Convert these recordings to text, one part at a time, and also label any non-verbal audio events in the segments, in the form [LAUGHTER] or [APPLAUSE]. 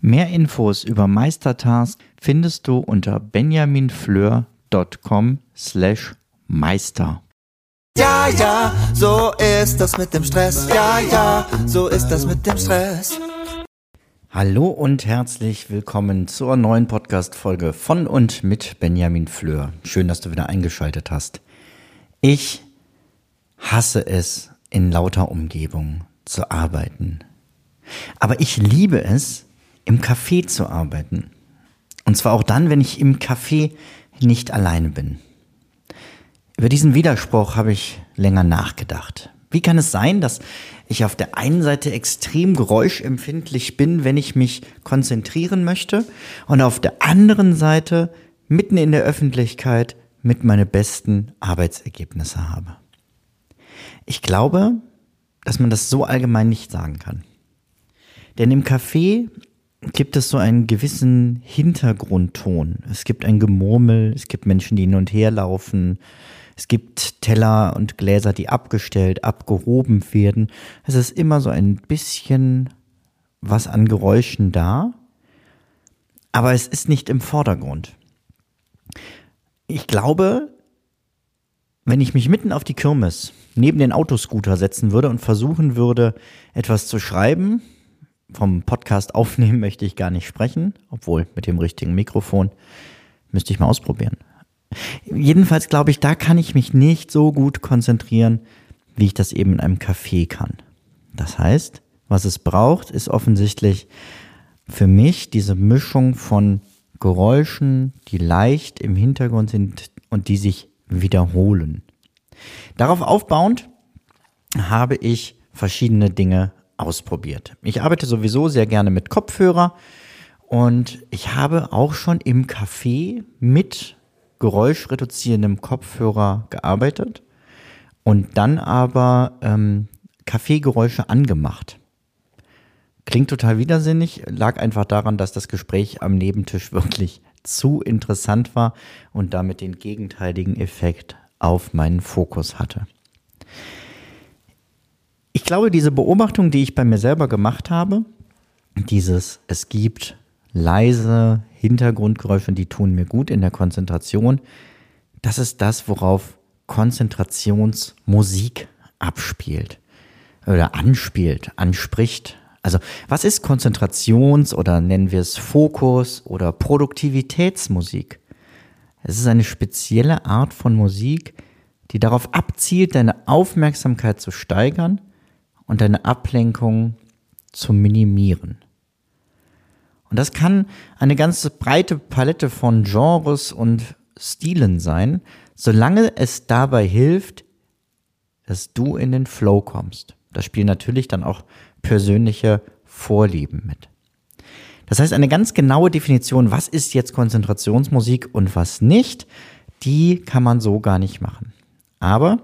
Mehr Infos über Meistertask findest du unter benjaminfleur.com slash meister. Ja, ja, so ist das mit dem Stress. Ja, ja, so ist das mit dem Stress. Hallo und herzlich willkommen zur neuen Podcast-Folge von und mit Benjamin Fleur. Schön, dass du wieder eingeschaltet hast. Ich hasse es, in lauter Umgebung zu arbeiten. Aber ich liebe es, im Café zu arbeiten. Und zwar auch dann, wenn ich im Café nicht alleine bin. Über diesen Widerspruch habe ich länger nachgedacht. Wie kann es sein, dass ich auf der einen Seite extrem geräuschempfindlich bin, wenn ich mich konzentrieren möchte, und auf der anderen Seite mitten in der Öffentlichkeit mit meine besten Arbeitsergebnisse habe? Ich glaube, dass man das so allgemein nicht sagen kann. Denn im Café gibt es so einen gewissen Hintergrundton. Es gibt ein Gemurmel, es gibt Menschen, die hin und her laufen, es gibt Teller und Gläser, die abgestellt, abgehoben werden. Es ist immer so ein bisschen was an Geräuschen da, aber es ist nicht im Vordergrund. Ich glaube, wenn ich mich mitten auf die Kirmes neben den Autoscooter setzen würde und versuchen würde, etwas zu schreiben, vom Podcast aufnehmen [LAUGHS] möchte ich gar nicht sprechen, obwohl mit dem richtigen Mikrofon müsste ich mal ausprobieren. Jedenfalls glaube ich, da kann ich mich nicht so gut konzentrieren, wie ich das eben in einem Café kann. Das heißt, was es braucht, ist offensichtlich für mich diese Mischung von Geräuschen, die leicht im Hintergrund sind und die sich wiederholen. Darauf aufbauend habe ich verschiedene Dinge ausprobiert. Ich arbeite sowieso sehr gerne mit Kopfhörer und ich habe auch schon im Café mit geräuschreduzierendem Kopfhörer gearbeitet und dann aber ähm, Kaffeegeräusche angemacht. Klingt total widersinnig, lag einfach daran, dass das Gespräch am Nebentisch [LAUGHS] wirklich zu interessant war und damit den gegenteiligen Effekt auf meinen Fokus hatte. Ich glaube, diese Beobachtung, die ich bei mir selber gemacht habe, dieses, es gibt leise Hintergrundgeräusche, die tun mir gut in der Konzentration, das ist das, worauf Konzentrationsmusik abspielt oder anspielt, anspricht. Also was ist Konzentrations- oder nennen wir es Fokus- oder Produktivitätsmusik? Es ist eine spezielle Art von Musik, die darauf abzielt, deine Aufmerksamkeit zu steigern und deine Ablenkung zu minimieren. Und das kann eine ganz breite Palette von Genres und Stilen sein, solange es dabei hilft, dass du in den Flow kommst. Da spielen natürlich dann auch persönliche Vorlieben mit. Das heißt, eine ganz genaue Definition, was ist jetzt Konzentrationsmusik und was nicht, die kann man so gar nicht machen. Aber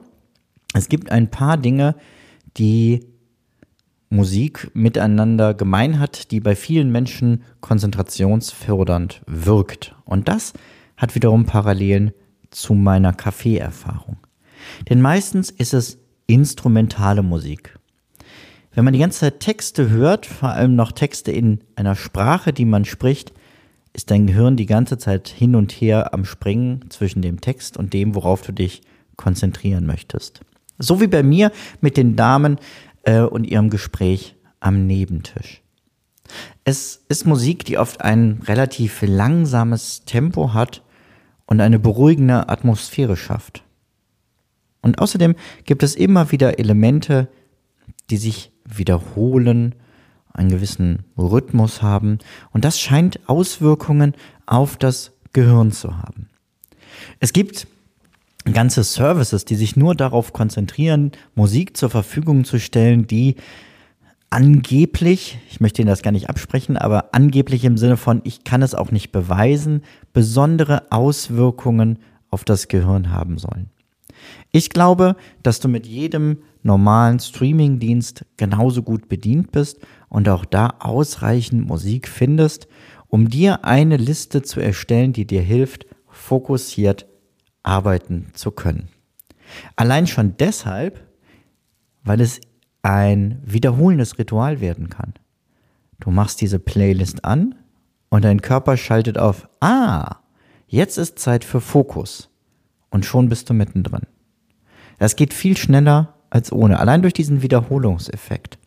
es gibt ein paar Dinge, die Musik miteinander gemein hat, die bei vielen Menschen konzentrationsfördernd wirkt. Und das hat wiederum Parallelen zu meiner Kaffeeerfahrung. Denn meistens ist es instrumentale Musik. Wenn man die ganze Zeit Texte hört, vor allem noch Texte in einer Sprache, die man spricht, ist dein Gehirn die ganze Zeit hin und her am Springen zwischen dem Text und dem, worauf du dich konzentrieren möchtest. So wie bei mir mit den Damen äh, und ihrem Gespräch am Nebentisch. Es ist Musik, die oft ein relativ langsames Tempo hat und eine beruhigende Atmosphäre schafft. Und außerdem gibt es immer wieder Elemente, die sich wiederholen, einen gewissen Rhythmus haben und das scheint Auswirkungen auf das Gehirn zu haben. Es gibt ganze Services, die sich nur darauf konzentrieren, Musik zur Verfügung zu stellen, die angeblich, ich möchte Ihnen das gar nicht absprechen, aber angeblich im Sinne von, ich kann es auch nicht beweisen, besondere Auswirkungen auf das Gehirn haben sollen. Ich glaube, dass du mit jedem normalen Streamingdienst genauso gut bedient bist und auch da ausreichend Musik findest, um dir eine Liste zu erstellen, die dir hilft, fokussiert arbeiten zu können. Allein schon deshalb, weil es ein wiederholendes Ritual werden kann. Du machst diese Playlist an und dein Körper schaltet auf, ah, jetzt ist Zeit für Fokus. Und schon bist du mittendrin. Das geht viel schneller als ohne, allein durch diesen Wiederholungseffekt.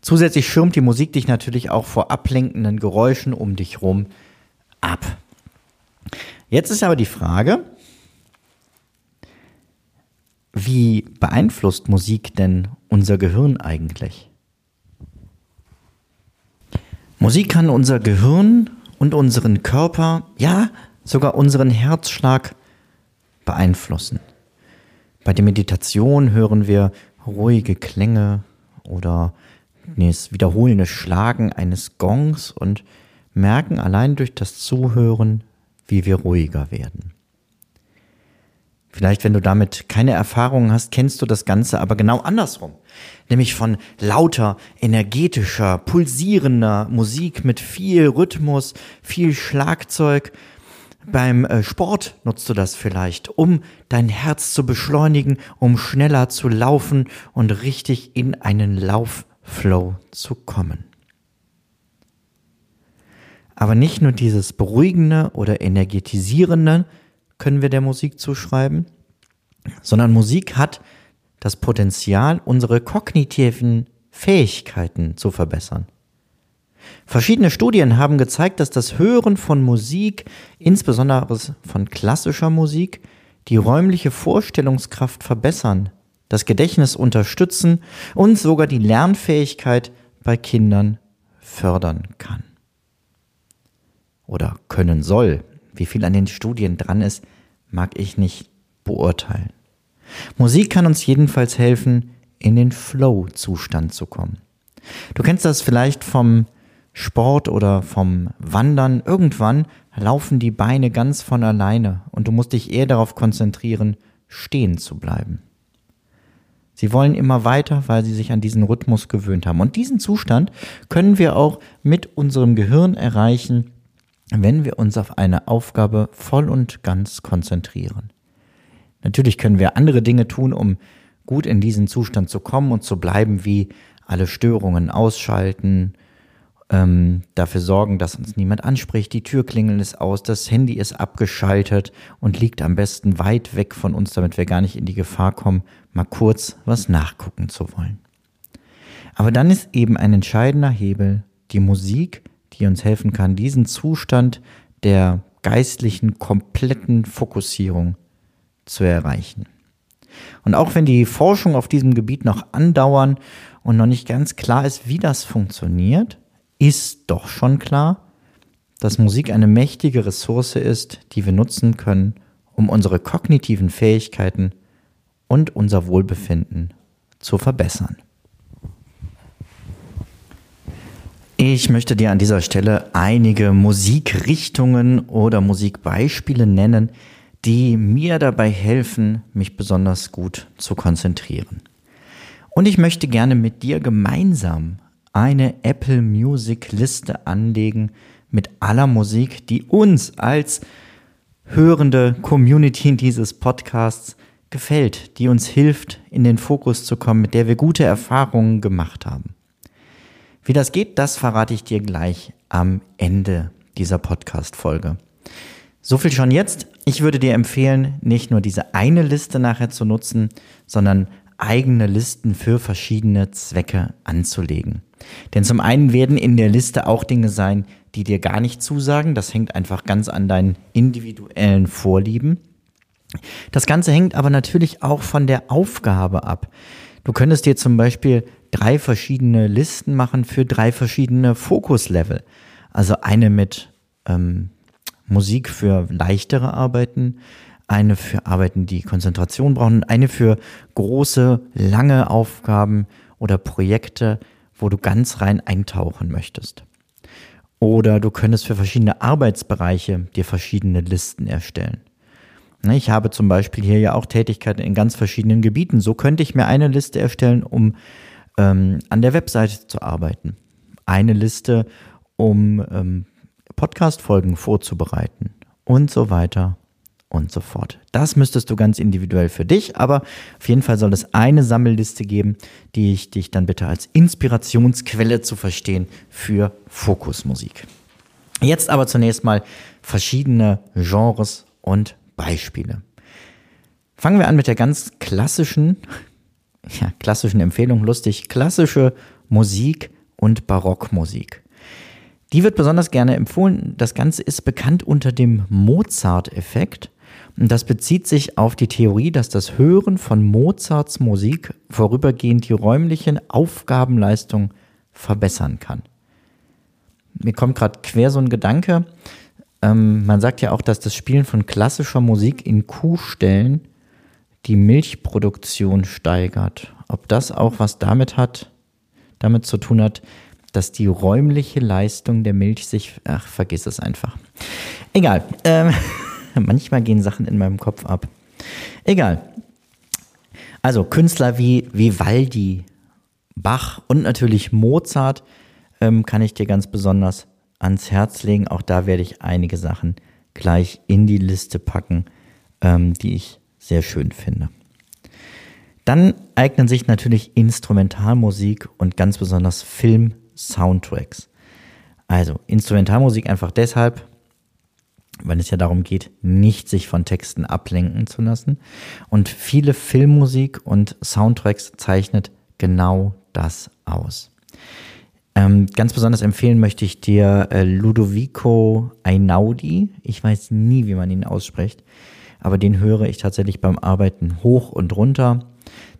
Zusätzlich schirmt die Musik dich natürlich auch vor ablenkenden Geräuschen um dich rum ab. Jetzt ist aber die Frage, wie beeinflusst Musik denn unser Gehirn eigentlich? Musik kann unser Gehirn und unseren Körper, ja, sogar unseren Herzschlag beeinflussen. Bei der Meditation hören wir ruhige Klänge oder das wiederholende Schlagen eines Gongs und merken allein durch das Zuhören, wie wir ruhiger werden. Vielleicht, wenn du damit keine Erfahrungen hast, kennst du das Ganze aber genau andersrum. Nämlich von lauter, energetischer, pulsierender Musik mit viel Rhythmus, viel Schlagzeug. Beim äh, Sport nutzt du das vielleicht, um dein Herz zu beschleunigen, um schneller zu laufen und richtig in einen Laufflow zu kommen. Aber nicht nur dieses beruhigende oder energetisierende, können wir der Musik zuschreiben, sondern Musik hat das Potenzial, unsere kognitiven Fähigkeiten zu verbessern. Verschiedene Studien haben gezeigt, dass das Hören von Musik, insbesondere von klassischer Musik, die räumliche Vorstellungskraft verbessern, das Gedächtnis unterstützen und sogar die Lernfähigkeit bei Kindern fördern kann. Oder können soll. Wie viel an den Studien dran ist, mag ich nicht beurteilen. Musik kann uns jedenfalls helfen, in den Flow-Zustand zu kommen. Du kennst das vielleicht vom Sport oder vom Wandern. Irgendwann laufen die Beine ganz von alleine und du musst dich eher darauf konzentrieren, stehen zu bleiben. Sie wollen immer weiter, weil sie sich an diesen Rhythmus gewöhnt haben. Und diesen Zustand können wir auch mit unserem Gehirn erreichen, wenn wir uns auf eine Aufgabe voll und ganz konzentrieren. Natürlich können wir andere Dinge tun, um gut in diesen Zustand zu kommen und zu bleiben, wie alle Störungen ausschalten, ähm, dafür sorgen, dass uns niemand anspricht, die Türklingel ist aus, das Handy ist abgeschaltet und liegt am besten weit weg von uns, damit wir gar nicht in die Gefahr kommen, mal kurz was nachgucken zu wollen. Aber dann ist eben ein entscheidender Hebel die Musik, die uns helfen kann, diesen Zustand der geistlichen kompletten Fokussierung zu erreichen. Und auch wenn die Forschung auf diesem Gebiet noch andauern und noch nicht ganz klar ist, wie das funktioniert, ist doch schon klar, dass Musik eine mächtige Ressource ist, die wir nutzen können, um unsere kognitiven Fähigkeiten und unser Wohlbefinden zu verbessern. Ich möchte dir an dieser Stelle einige Musikrichtungen oder Musikbeispiele nennen, die mir dabei helfen, mich besonders gut zu konzentrieren. Und ich möchte gerne mit dir gemeinsam eine Apple Music Liste anlegen mit aller Musik, die uns als hörende Community dieses Podcasts gefällt, die uns hilft, in den Fokus zu kommen, mit der wir gute Erfahrungen gemacht haben. Wie das geht, das verrate ich dir gleich am Ende dieser Podcast-Folge. So viel schon jetzt. Ich würde dir empfehlen, nicht nur diese eine Liste nachher zu nutzen, sondern eigene Listen für verschiedene Zwecke anzulegen. Denn zum einen werden in der Liste auch Dinge sein, die dir gar nicht zusagen. Das hängt einfach ganz an deinen individuellen Vorlieben. Das Ganze hängt aber natürlich auch von der Aufgabe ab. Du könntest dir zum Beispiel drei verschiedene Listen machen für drei verschiedene Fokuslevel. Also eine mit ähm, Musik für leichtere Arbeiten, eine für Arbeiten, die Konzentration brauchen, eine für große, lange Aufgaben oder Projekte, wo du ganz rein eintauchen möchtest. Oder du könntest für verschiedene Arbeitsbereiche dir verschiedene Listen erstellen. Ne, ich habe zum Beispiel hier ja auch Tätigkeiten in ganz verschiedenen Gebieten. So könnte ich mir eine Liste erstellen, um ähm, an der Webseite zu arbeiten. Eine Liste, um ähm, Podcast-Folgen vorzubereiten und so weiter und so fort. Das müsstest du ganz individuell für dich, aber auf jeden Fall soll es eine Sammelliste geben, die ich dich dann bitte als Inspirationsquelle zu verstehen für Fokusmusik. Jetzt aber zunächst mal verschiedene Genres und Beispiele. Fangen wir an mit der ganz klassischen, ja, klassischen Empfehlung, lustig, klassische Musik und Barockmusik. Die wird besonders gerne empfohlen. Das Ganze ist bekannt unter dem Mozart-Effekt. Und das bezieht sich auf die Theorie, dass das Hören von Mozarts Musik vorübergehend die räumlichen Aufgabenleistung verbessern kann. Mir kommt gerade quer so ein Gedanke. Ähm, man sagt ja auch, dass das Spielen von klassischer Musik in Kuhstellen die Milchproduktion steigert. Ob das auch was damit hat, damit zu tun hat, dass die räumliche Leistung der Milch sich, ach, vergiss es einfach. Egal. Ähm, [LAUGHS] manchmal gehen Sachen in meinem Kopf ab. Egal. Also Künstler wie Vivaldi, Bach und natürlich Mozart ähm, kann ich dir ganz besonders ans Herz legen. Auch da werde ich einige Sachen gleich in die Liste packen, ähm, die ich sehr schön finde. Dann eignen sich natürlich Instrumentalmusik und ganz besonders Film-Soundtracks. Also Instrumentalmusik einfach deshalb, weil es ja darum geht, nicht sich von Texten ablenken zu lassen. Und viele Filmmusik und Soundtracks zeichnet genau das aus. Ähm, ganz besonders empfehlen möchte ich dir äh, Ludovico Einaudi. Ich weiß nie, wie man ihn ausspricht, aber den höre ich tatsächlich beim Arbeiten hoch und runter.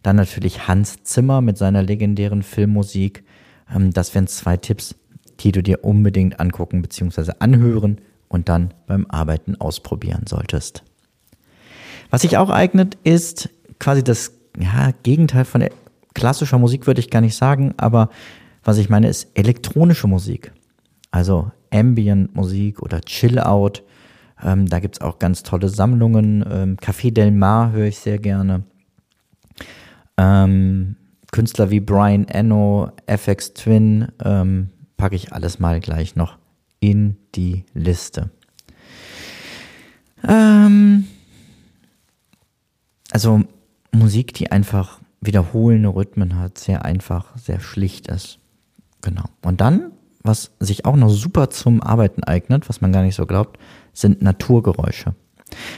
Dann natürlich Hans Zimmer mit seiner legendären Filmmusik. Ähm, das wären zwei Tipps, die du dir unbedingt angucken bzw. anhören und dann beim Arbeiten ausprobieren solltest. Was sich auch eignet, ist quasi das ja, Gegenteil von der klassischer Musik, würde ich gar nicht sagen, aber was ich meine, ist elektronische Musik. Also Ambient-Musik oder Chill-Out. Ähm, da gibt es auch ganz tolle Sammlungen. Ähm, Café Del Mar höre ich sehr gerne. Ähm, Künstler wie Brian Eno, FX Twin, ähm, packe ich alles mal gleich noch in die Liste. Ähm, also Musik, die einfach wiederholende Rhythmen hat, sehr einfach, sehr schlicht ist. Genau. Und dann, was sich auch noch super zum Arbeiten eignet, was man gar nicht so glaubt, sind Naturgeräusche.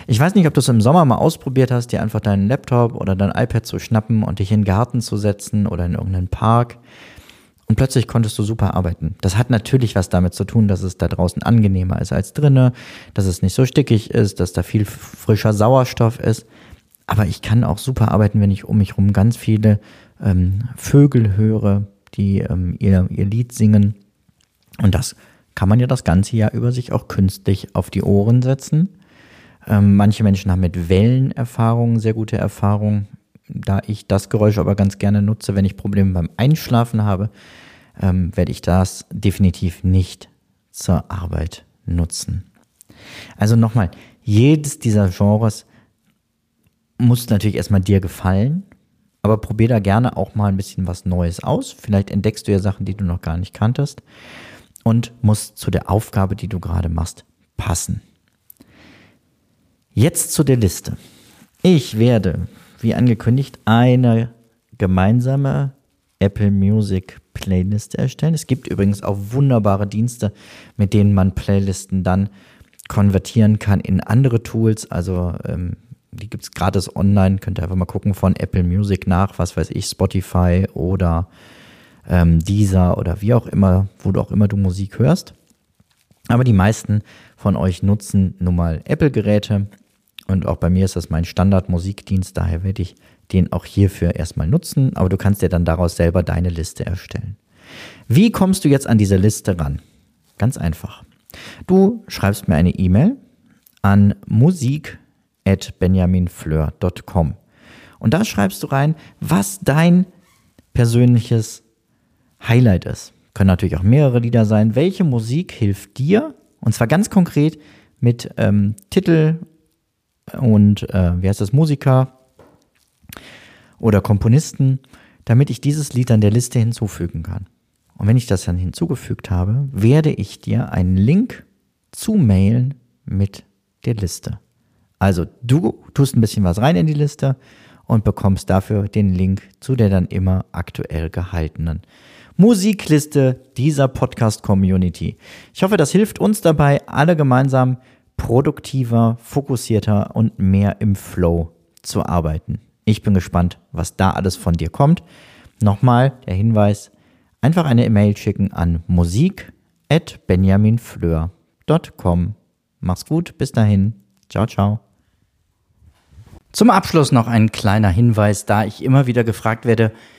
Ich weiß nicht, ob du es im Sommer mal ausprobiert hast, dir einfach deinen Laptop oder dein iPad zu schnappen und dich in den Garten zu setzen oder in irgendeinen Park und plötzlich konntest du super arbeiten. Das hat natürlich was damit zu tun, dass es da draußen angenehmer ist als drinnen, dass es nicht so stickig ist, dass da viel frischer Sauerstoff ist. Aber ich kann auch super arbeiten, wenn ich um mich herum ganz viele ähm, Vögel höre, die ähm, ihr, ihr Lied singen. Und das kann man ja das ganze Jahr über sich auch künstlich auf die Ohren setzen. Ähm, manche Menschen haben mit Wellenerfahrungen sehr gute Erfahrungen da ich das Geräusch aber ganz gerne nutze, wenn ich Probleme beim Einschlafen habe, ähm, werde ich das definitiv nicht zur Arbeit nutzen. Also nochmal, jedes dieser Genres muss natürlich erstmal dir gefallen, aber probier da gerne auch mal ein bisschen was Neues aus. Vielleicht entdeckst du ja Sachen, die du noch gar nicht kanntest und muss zu der Aufgabe, die du gerade machst, passen. Jetzt zu der Liste. Ich werde wie angekündigt, eine gemeinsame Apple Music Playlist erstellen. Es gibt übrigens auch wunderbare Dienste, mit denen man Playlisten dann konvertieren kann in andere Tools. Also ähm, die gibt es gratis online. Könnt ihr einfach mal gucken von Apple Music nach, was weiß ich, Spotify oder ähm, Deezer oder wie auch immer, wo du auch immer du Musik hörst. Aber die meisten von euch nutzen nun mal Apple-Geräte und auch bei mir ist das mein Standard-Musikdienst, daher werde ich den auch hierfür erstmal nutzen, aber du kannst dir dann daraus selber deine Liste erstellen. Wie kommst du jetzt an diese Liste ran? Ganz einfach. Du schreibst mir eine E-Mail an musik.benjaminfleur.com und da schreibst du rein, was dein persönliches Highlight ist. Können natürlich auch mehrere Lieder sein. Welche Musik hilft dir? Und zwar ganz konkret mit ähm, Titel und äh, wie heißt das, Musiker oder Komponisten, damit ich dieses Lied an der Liste hinzufügen kann. Und wenn ich das dann hinzugefügt habe, werde ich dir einen Link zumailen mit der Liste. Also du tust ein bisschen was rein in die Liste und bekommst dafür den Link zu der dann immer aktuell gehaltenen Musikliste dieser Podcast-Community. Ich hoffe, das hilft uns dabei, alle gemeinsam produktiver, fokussierter und mehr im Flow zu arbeiten. Ich bin gespannt, was da alles von dir kommt. Nochmal der Hinweis, einfach eine E-Mail schicken an musik@benjaminfleur.com. Mach's gut, bis dahin. Ciao, ciao. Zum Abschluss noch ein kleiner Hinweis, da ich immer wieder gefragt werde,